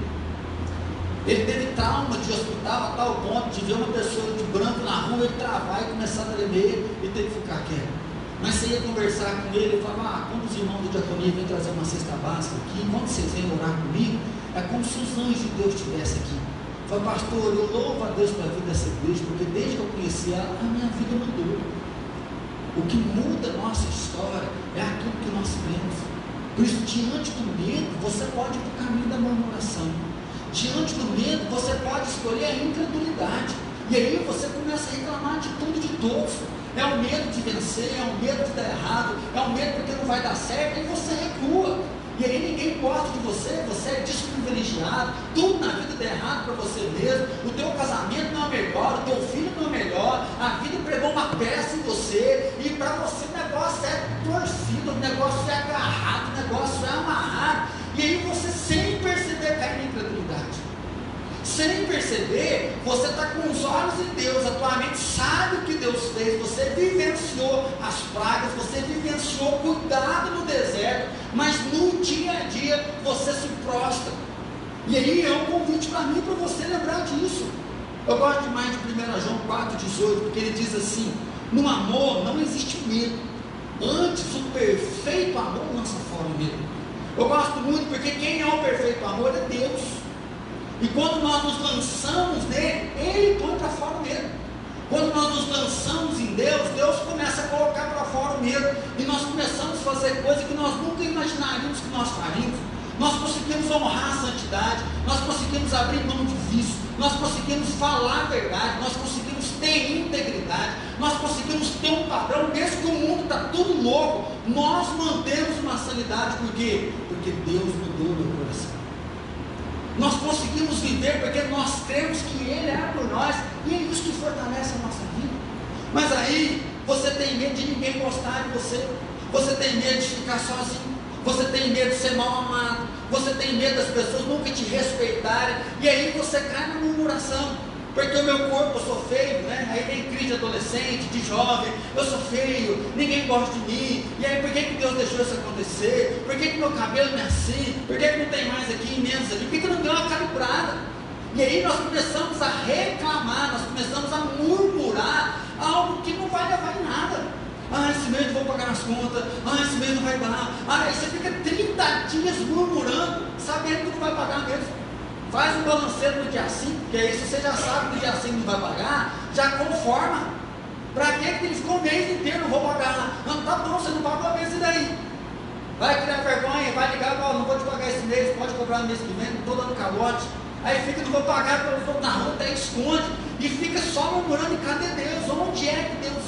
Ele teve trauma de hospital a tal ponto de ver uma pessoa de branco na rua e travar e começar a tremer e ter que ficar quieto. Mas você ia conversar com ele e falava, ah, quando os irmãos do diaconia vêm trazer uma cesta básica aqui, quando vocês vêm orar comigo, é como se os anjos de Deus estivessem aqui. Fala, pastor, eu louvo a Deus pela vida dessa igreja, porque desde que eu conheci ela, a minha vida mudou. O que muda a nossa história é aquilo que nós cremos. Por isso, diante do medo, você pode ir para o caminho da murmuração. Diante do medo, você pode escolher a incredulidade. E aí você começa a reclamar de tudo e de todos. É o medo de vencer, é o medo de dar errado, é o medo porque não vai dar certo, e você recua. E aí ninguém gosta de você, você é desprivilegiado, tudo na vida dá errado para você mesmo, o teu casamento não é melhor, o teu filho não é melhor, a vida pregou uma peça em você, e para você o negócio é torcido, o negócio é agarrado, negócio é amarrado, e aí você sem perceber cai na incredulidade. Sem perceber, você está com os olhos em Deus, a tua mente sabe o que Deus fez, você vivenciou as pragas, você vivenciou cuidado no deserto, mas no dia a dia você se prostra. E aí é um convite para mim, para você lembrar disso. Eu gosto demais de 1 João 4,18, porque ele diz assim: no amor não existe medo, antes o perfeito amor lança fora o medo. Eu gosto muito porque quem é o perfeito amor é Deus. E quando nós nos lançamos nele, ele põe para fora o medo. Quando nós nos lançamos em Deus, Deus começa a colocar para fora o medo. E nós começamos a fazer coisas que nós nunca imaginaríamos que nós faríamos. Nós conseguimos honrar a santidade, nós conseguimos abrir mão de vício, nós conseguimos falar a verdade, nós conseguimos ter integridade, nós conseguimos ter um padrão, mesmo que o mundo está tudo louco. Nós mantemos uma sanidade, por quê? Porque Deus mudou meu coração. Nós conseguimos viver porque nós cremos que Ele é por nós, e é isso que fortalece a nossa vida. Mas aí, você tem medo de ninguém gostar de você, você tem medo de ficar sozinho, você tem medo de ser mal amado, você tem medo das pessoas nunca te respeitarem, e aí você cai na murmuração. Porque o meu corpo, eu sou feio, né? Aí tem crise de adolescente, de jovem, eu sou feio, ninguém gosta de mim. E aí por que, que Deus deixou isso acontecer? Por que, que meu cabelo não é assim? Por que, que não tem mais aqui menos ali? Por que, que não deu uma calibrada? E aí nós começamos a reclamar, nós começamos a murmurar algo que não vai levar em nada. Ah, esse mês não vou pagar as contas. Ah, esse mês não vai dar. Ah, aí você fica 30 dias murmurando, sabendo que não vai pagar mesmo. Faz um balanceiro no dia 5, porque aí se você já sabe que no dia 5 não vai pagar, já conforma. Para que ele ficou o mês inteiro, não vou pagar? Não, tá bom, você não pagou o mês e daí? Vai criar vergonha, vai ligar, oh, não vou te pagar esse mês, pode cobrar no mês que vem, estou dando calote. Aí fica, não vou pagar, porque eu na rua, até esconde, e fica só murmurando, cadê Deus? Onde é que Deus?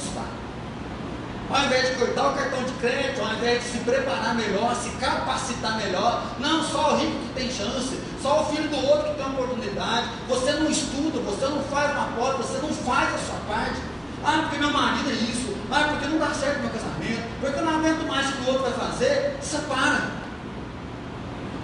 Ao invés de cortar o cartão de crédito, ao invés de se preparar melhor, se capacitar melhor, não só o rico que tem chance, só o filho do outro que tem oportunidade. Você não estuda, você não faz uma porta, você não faz a sua parte. Ah, porque meu marido é isso. Ah, porque não dá certo meu casamento. Porque eu não aguento mais o que o outro vai fazer. Separa.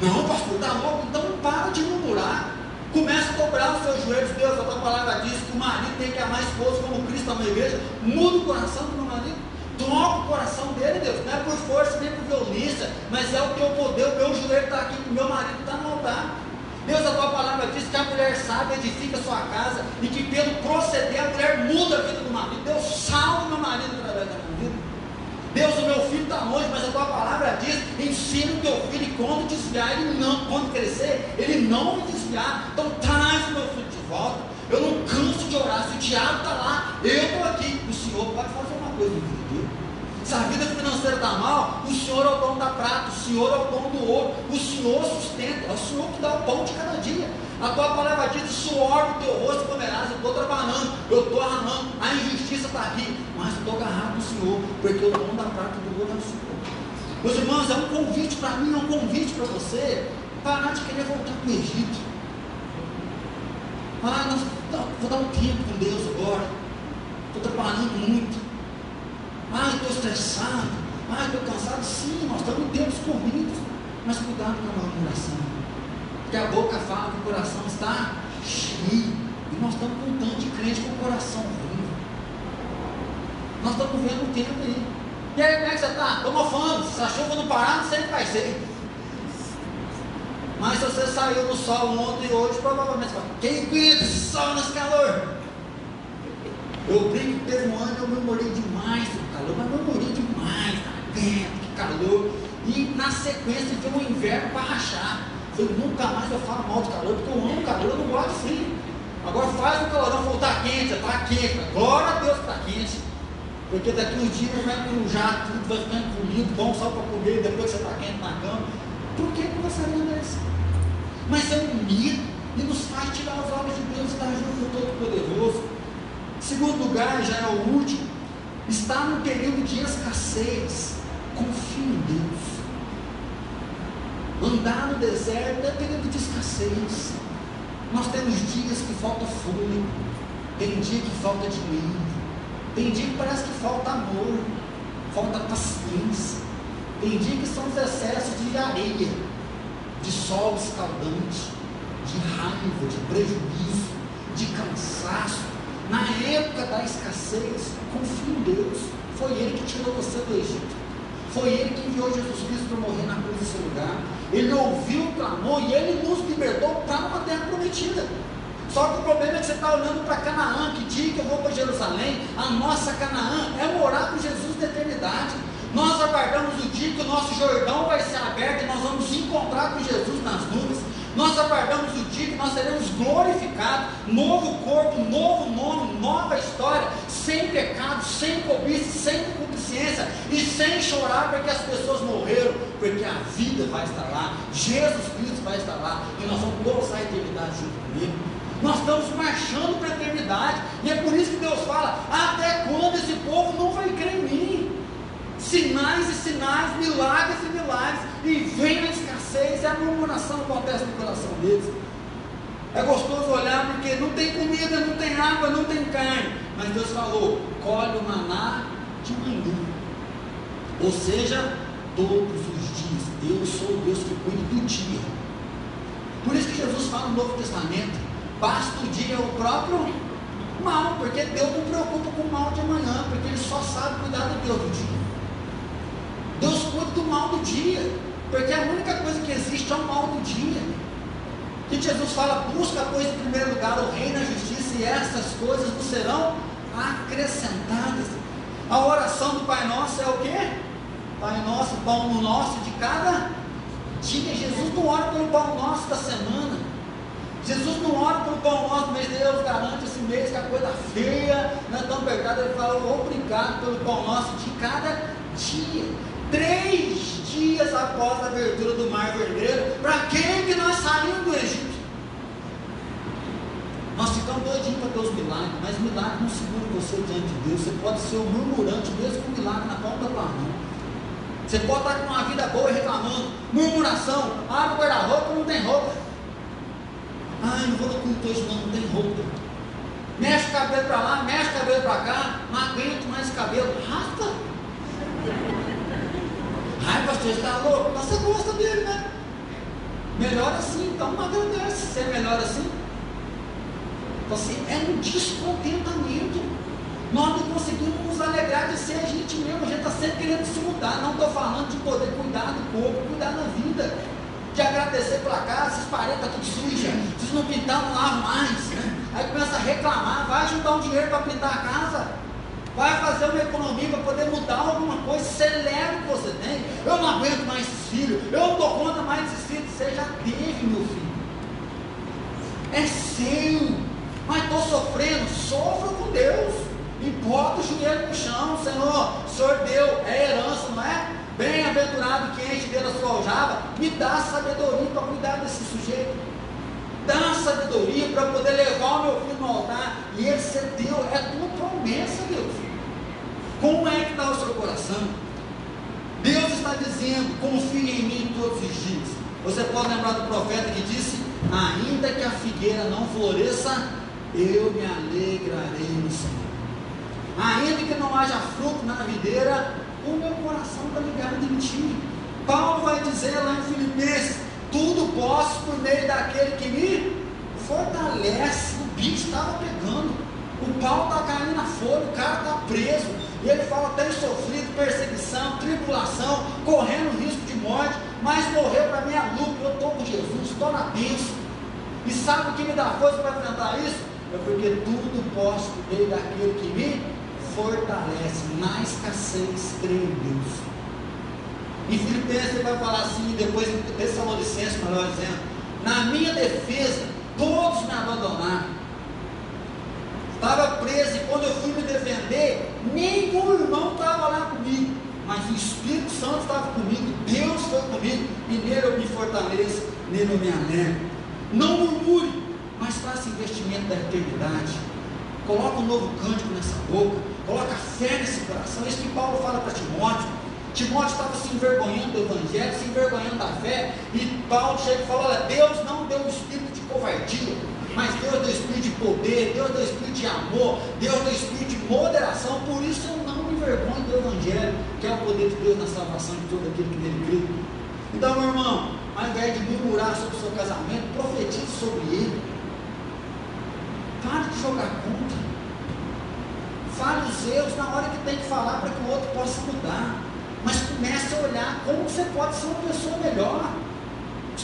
Não, pastor, está louco? Então para de murmurar. Começa a dobrar os seus joelhos. Deus, a tua palavra diz que o marido tem que amar a esposa como Cristo ama a igreja. Muda o coração do meu marido. Toca o coração dele, Deus. Não é por força nem por violência, mas é o teu poder. O meu joelho está aqui, o meu marido está no altar. Deus, a tua palavra diz que a mulher sábia edifica a sua casa e que pelo proceder a mulher muda a vida do marido. Deus salva o meu marido através da minha vida. Deus, o meu filho está longe, mas a tua palavra diz: ensina o teu filho e quando desviar, ele não, quando crescer, ele não desviar. Então traz o meu filho de volta. Eu não canso de orar. Se o diabo está lá, eu estou aqui. O Senhor pode fazer uma coisa no vida se a vida financeira está mal, o Senhor é o dono da prata, o Senhor é o dono do ouro, o Senhor sustenta, é o Senhor que dá o pão de cada dia. A tua palavra diz: suor do teu rosto comerás. Eu estou trabalhando, eu estou arrumando, a injustiça está aqui, mas eu estou agarrado no Senhor, porque o dono da prata do ouro é o Senhor. Meus irmãos, é um convite para mim, é um convite para você, parar de querer voltar para o Egito. Ah, nós, vou dar um tempo com Deus agora, estou trabalhando muito. Ah, estou estressado. Ah, estou cansado. Sim, nós estamos em tempos corridos. Mas cuidado com a murmuração. Porque a boca fala que o coração está cheio. E nós estamos com um tanto de crente com o coração ruim. Nós estamos vendo o tempo aí. E aí, como é que você está? Estou mofando. Se a chuva não parar, não sei o que vai ser. Mas se você saiu no sol ontem e hoje, provavelmente você fala, quem aguenta esse sol nesse calor? Eu brinco que teve um ano eu memorei demais calor, mas memorei demais, tá vento, que calor. E na sequência veio um inverno para rachar. Eu nunca mais eu falo mal de calor, porque eu amo calor, eu não gosto de frio. Agora faz o calorão voltar quente, está quente. Glória a Deus que está quente. Porque daqui uns dias vai encorujar tudo, vai ficar encolhido, bom só para comer, depois você está quente na cama. Por que, que você não desse? Mas é um medo e nos faz tirar os olhos de Deus e estar junto com o Todo-Poderoso. Segundo lugar, já é o último, está num período de escassez, confie em Deus. Andar no deserto é período de escassez. Nós temos dias que falta fôlego, tem dia que falta dinheiro, tem dia que parece que falta amor, falta paciência, tem dia que são os excessos de areia, de sol escaldante, de raiva, de prejuízo, de cansaço, na época da escassez, confie em Deus. Foi Ele que tirou você do Egito. Foi Ele que enviou Jesus Cristo para morrer na cruz seu lugar. Ele ouviu o clamor e Ele nos libertou para uma terra prometida. Só que o problema é que você está olhando para Canaã, que dia que eu vou para Jerusalém, a nossa Canaã é morar com Jesus da eternidade. Nós aguardamos o dia que o nosso Jordão vai ser aberto e nós vamos encontrar com Jesus nas nuvens nós aguardamos o dia que nós seremos glorificados, novo corpo, novo nome, nova história, sem pecado, sem cobiça, sem concupiscência e sem chorar porque as pessoas morreram, porque a vida vai estar lá, Jesus Cristo vai estar lá e nós vamos gozar a eternidade junto com Ele. Nós estamos marchando para a eternidade. E é por isso que Deus fala: até quando esse povo não vai crer em mim? Sinais e sinais, milagres e milagres. E vem a descarga murmuração acontece no coração deles. É gostoso olhar porque não tem comida, não tem água, não tem carne. Mas Deus falou: colhe o maná de manhã. Ou seja, todos os dias. Eu sou o Deus que cuida do dia. Por isso que Jesus fala no Novo Testamento: basta o dia o próprio mal, porque Deus não preocupa com o mal de amanhã, porque Ele só sabe cuidar do Deus do dia. Deus cuida do mal do dia, porque a única coisa que existe é o mal do dia. Que Jesus fala: busca, pois, em primeiro lugar o reino a justiça, e essas coisas não serão acrescentadas. A oração do Pai Nosso é o quê? Pai Nosso, pão no nosso de cada dia. Jesus não ora pelo pão nosso da semana. Jesus não ora pelo pão nosso mês. Deus garante esse mês que a coisa feia não é tão pecado. Ele fala, obrigado pelo pão nosso de cada dia. Três dias após a abertura do Mar Vermelho, para quem que nós saímos do Egito? Nós ficamos doidinhos para ter os milagres, mas milagre não segura você diante de Deus. Você pode ser um murmurante, mesmo com milagre na palma da tua mão. Você pode estar com uma vida boa reclamando, murmuração, abre o guarda-roupa, não tem roupa. Ai, não vou no culto hoje não, não tem roupa. Mexe o cabelo para lá, mexe o cabelo para cá, não aguento mais cabelo. Raspa. Ai, pastor, está louco? Você gosta dele, né? Melhor assim, então agradece. Se é melhor assim, você é um descontentamento. Nós não conseguimos nos alegrar de ser a gente mesmo. A gente está sempre querendo se mudar. Não estou falando de poder cuidar do corpo, cuidar da vida. De agradecer pela casa, esses parentes estão tudo suja. Vocês não pintaram, lavam mais. Aí começa a reclamar, vai juntar um dinheiro para pintar a casa. Vai fazer uma economia para poder mudar alguma coisa. Celebra o que você tem. Eu não aguento mais esses filhos. Eu não dou conta mais desses filhos. Você já teve, meu filho. É seu. Mas estou sofrendo, sofra com Deus. E bota o joelho no chão, Senhor. O Senhor deu, é herança, não é? Bem-aventurado que enche dele a sua aljava. Me dá sabedoria para cuidar desse sujeito. Dá sabedoria para poder levar o meu filho no altar. E ele ser Deus, é tua promessa, Deus. Como é que está o seu coração? Deus está dizendo: confie em mim todos os dias. Você pode lembrar do profeta que disse: ainda que a figueira não floresça eu me alegrarei no Senhor. Ainda que não haja fruto na videira, o meu coração está ligado em ti. Paulo vai dizer lá em Filipenses: tudo posso por meio daquele que me fortalece. O bicho estava pegando, o pau está caindo na folha, o cara está preso. E ele fala: tenho sofrido perseguição, tribulação, correndo risco de morte, mas morreu para mim a luta. Eu estou com Jesus, estou na bênção. E sabe o que me dá força para enfrentar isso? é porque tudo posso meio daquele que me fortalece. Na escassez, creio em Deus. Em Filipenses ele vai falar assim, depois em Tessalonicenses, melhor dizendo, na minha defesa, todos me abandonaram. Estava preso e quando eu fui me defender, nenhum irmão estava lá comigo. Mas o Espírito Santo estava comigo, Deus foi comigo, e nele eu me fortaleço, nele eu me alegro. Não murmure, mas faça investimento da eternidade. Coloca um novo cântico nessa boca, coloca fé nesse coração. É isso que Paulo fala para Timóteo. Timóteo estava se envergonhando do Evangelho, se envergonhando da fé, e Paulo chega e fala: Olha, Deus não deu um espírito de covardia, mas Deus deu espírito de poder, Deus deu espírito de amor, Deus deu espírito de moderação, por isso eu não me envergonho do Evangelho, que é o poder de Deus na salvação de todo aquele que nele crê. Então, meu irmão, ao invés de murmurar sobre o seu casamento, profetize sobre ele. Pare de jogar contra. Fale os erros na hora que tem que falar para que o outro possa mudar. Mas comece a olhar como você pode ser uma pessoa melhor.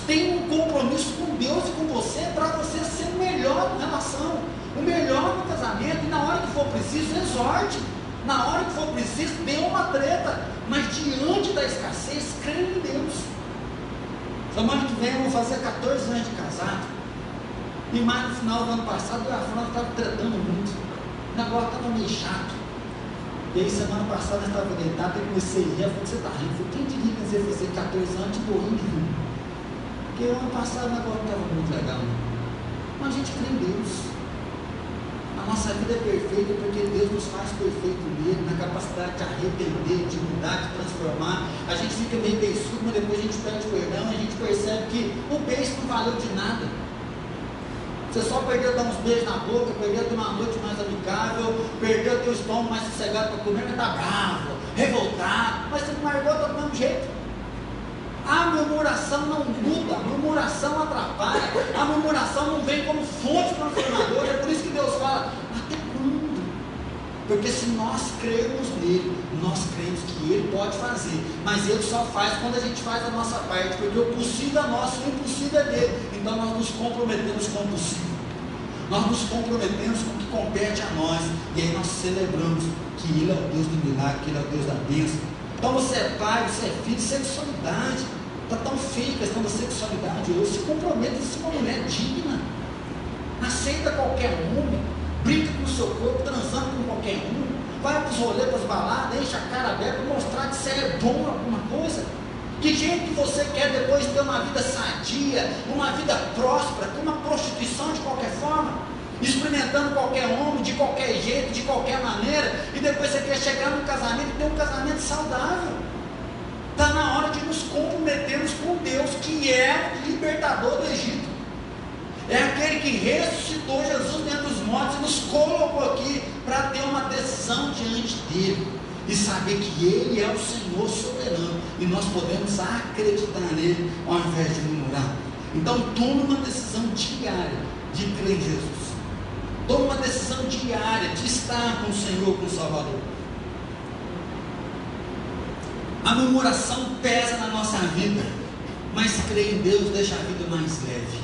Tem um compromisso com Deus e com você para você ser melhor na relação, o melhor no casamento. E na hora que for preciso, exorte. Na hora que for preciso, dê uma treta. Mas diante da escassez, creia em Deus. Semana que vem eu vou fazer 14 anos de casado. E mais no final do ano passado, eu e a Fran estava tratando muito. O negócio estava meio chato. E aí, semana passada, eu estava deitado, e comecei a rir. Eu falei, você está rindo? Eu falei, quem diria que você fazer 14 anos, de rir? Porque ano passado negócio estava muito legal. Mas a gente crê em Deus. A nossa vida é perfeita porque Deus nos faz perfeito nele, na capacidade de arrepender, de mudar, de transformar. A gente fica meio beiçudo, mas depois a gente pede perdão a gente percebe que o beijo não valeu de nada. Você só perdeu dar uns beijos na boca, perdeu ter uma noite mais amigável, perdeu ter o estômago mais sossegado para comer, mas está bravo, revoltado, mas você não largou do mesmo jeito. A murmuração não muda, a murmuração atrapalha, a murmuração não vem como fonte transformadora, é por isso que Deus fala, até quando? Porque se nós cremos nele, nós cremos que ele pode fazer, mas ele só faz quando a gente faz a nossa parte, porque o possível é nosso, o impossível é dele. Então nós nos comprometemos com o possível. Nós nos comprometemos com o que compete a nós. E aí nós celebramos que Ele é o Deus do milagre, que Ele é o Deus da bênção. Então você é pai, você é filho, sexualidade. Está tão feia a questão da sexualidade hoje. Se comprometa a ser uma mulher digna. Aceita qualquer homem. Brinca com o seu corpo, transando com qualquer um. Vai para os rolês, para as baladas, enche a cara aberta para mostrar que você é bom alguma coisa. Que jeito que você quer depois ter uma vida sadia, uma vida próspera, com uma prostituição de qualquer forma, experimentando qualquer homem, de qualquer jeito, de qualquer maneira, e depois você quer chegar no casamento e ter um casamento saudável. Na hora de nos comprometermos com Deus, que é o libertador do Egito. É aquele que ressuscitou Jesus dentro dos mortos e nos colocou aqui para ter uma decisão diante dele e saber que Ele é o Senhor soberano e nós podemos acreditar nele ao invés de murmurar. Então tome uma decisão diária de crer em Jesus. Tome uma decisão diária de estar com o Senhor, com o Salvador. A murmuração pesa na nossa vida, mas crer em Deus deixa a vida mais leve.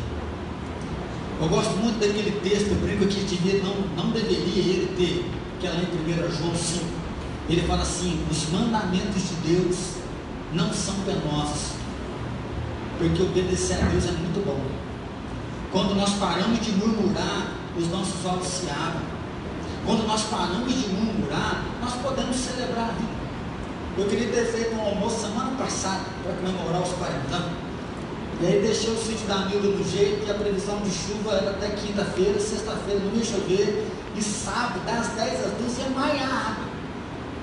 Eu gosto muito daquele texto, eu brinco que devia, não, não deveria ele ter, que é lá em 1 João 5 ele fala assim: os mandamentos de Deus não são penosos, porque obedecer a Deus é muito bom. Quando nós paramos de murmurar, os nossos olhos se abrem. Quando nós paramos de murmurar, nós podemos celebrar a vida. Eu queria ter feito um almoço semana passada para comemorar os 40 anos. E aí deixei o sítio da Nilda no jeito e a previsão de chuva era até quinta-feira, sexta-feira não ia chover, e sábado, das 10 às 12 ia maiar água.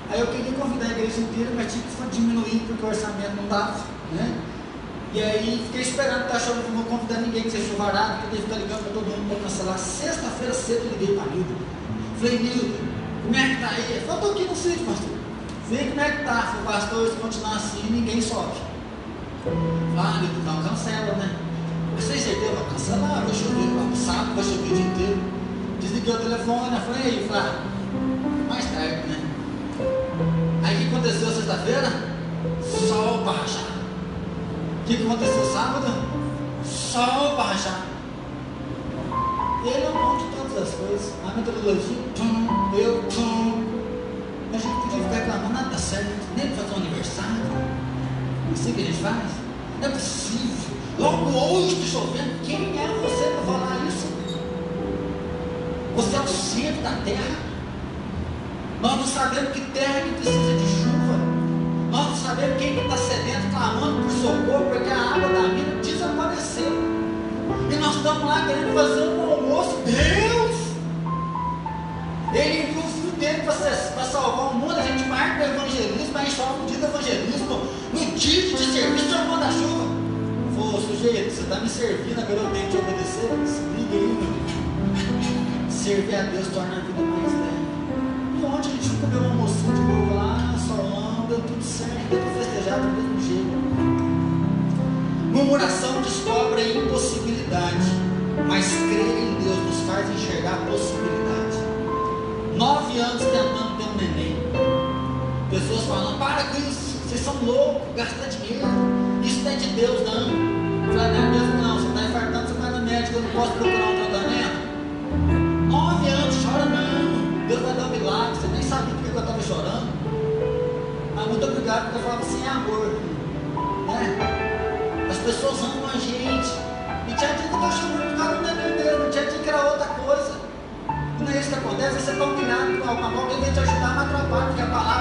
Aí eu queria convidar a igreja inteira, mas tinha que diminuir porque o orçamento não dava, né? E aí fiquei esperando, tá achando que não vou convidar ninguém que seja chuvarado, porque ficar ligando para todo mundo para cancelar. Sexta-feira cedo eu liguei para a Nilda. Falei, Nilda, como é que tá aí? Estou aqui no sítio, pastor. Falei, como é que tá? Falei, pastor, se continuar assim, ninguém sobe. Ah, Nilda, então cancela, né? Sem certeza, vou cancelar, vai chover, vai sábado, vai chover o dia inteiro. Desliguei o telefone, eu falei, aí, ah, mais tarde, né? Aí o que aconteceu sexta-feira? Sol para rachar. O que aconteceu sábado? Sol para rachar. Ele é o bom de todas as coisas. A metodologia, tum, eu, tum. A gente podia ficar reclamando, nada dá certo, nem para fazer um aniversário. Não sei o que a gente faz. Não é possível. Logo hoje está chovendo. Quem é você para falar isso? Você é o centro da terra. Nós não sabemos que terra que precisa de chuva. Nós não sabemos quem está sedento, clamando por socorro, porque a água da mina desapareceu. E nós estamos lá querendo fazer um almoço. Deus! Ele enviou o dele para salvar o mundo. A gente marca o evangelismo, a gente fala no dia do evangelismo, no dia de serviço, é manda chuva. Falou, sujeito, você está me servindo, agora eu tenho que obedecer. Se liga aí, meu. Servir a Deus torna a vida mais leve ontem a gente comeu um almoço de novo lá, Solão, deu tudo certo, deu para festejar do mesmo jeito. Murmuração descobre a impossibilidade, mas crer em Deus nos faz enxergar a possibilidade. Nove anos tentando ter um neném. Pessoas falando, para com isso, vocês são loucos, gasta dinheiro, isso não é de Deus não. Falei, não é mesmo não, você está infartando, você vai no médico, eu não posso procurar um tratamento. Nove anos, chora não, Deus vai dar um milagre, você nem sabia porque eu estava chorando. Mas muito obrigado, porque eu falava assim, é amor. Né? As pessoas amam que você está humilhado com alguém vem te ajudar, mas atrapalha, porque a palavra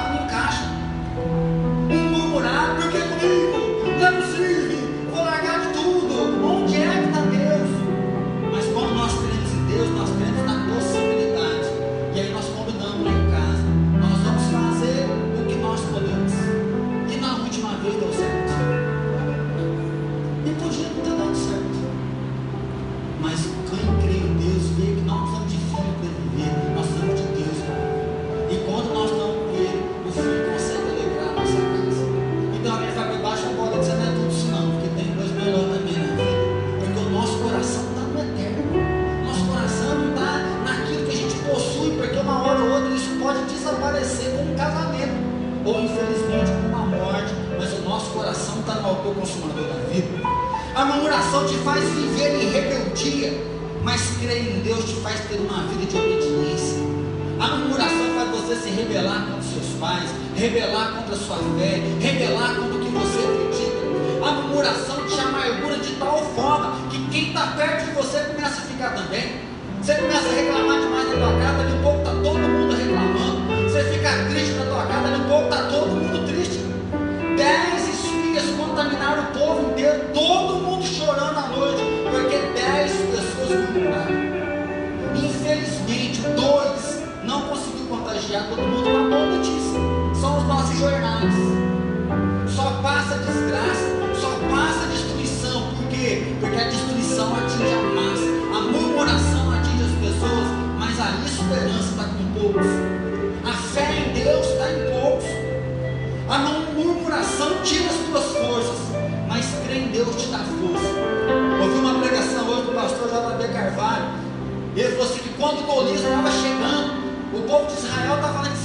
Israel estava lá em.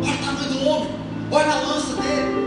Olha o tamanho do homem, olha a lança dele.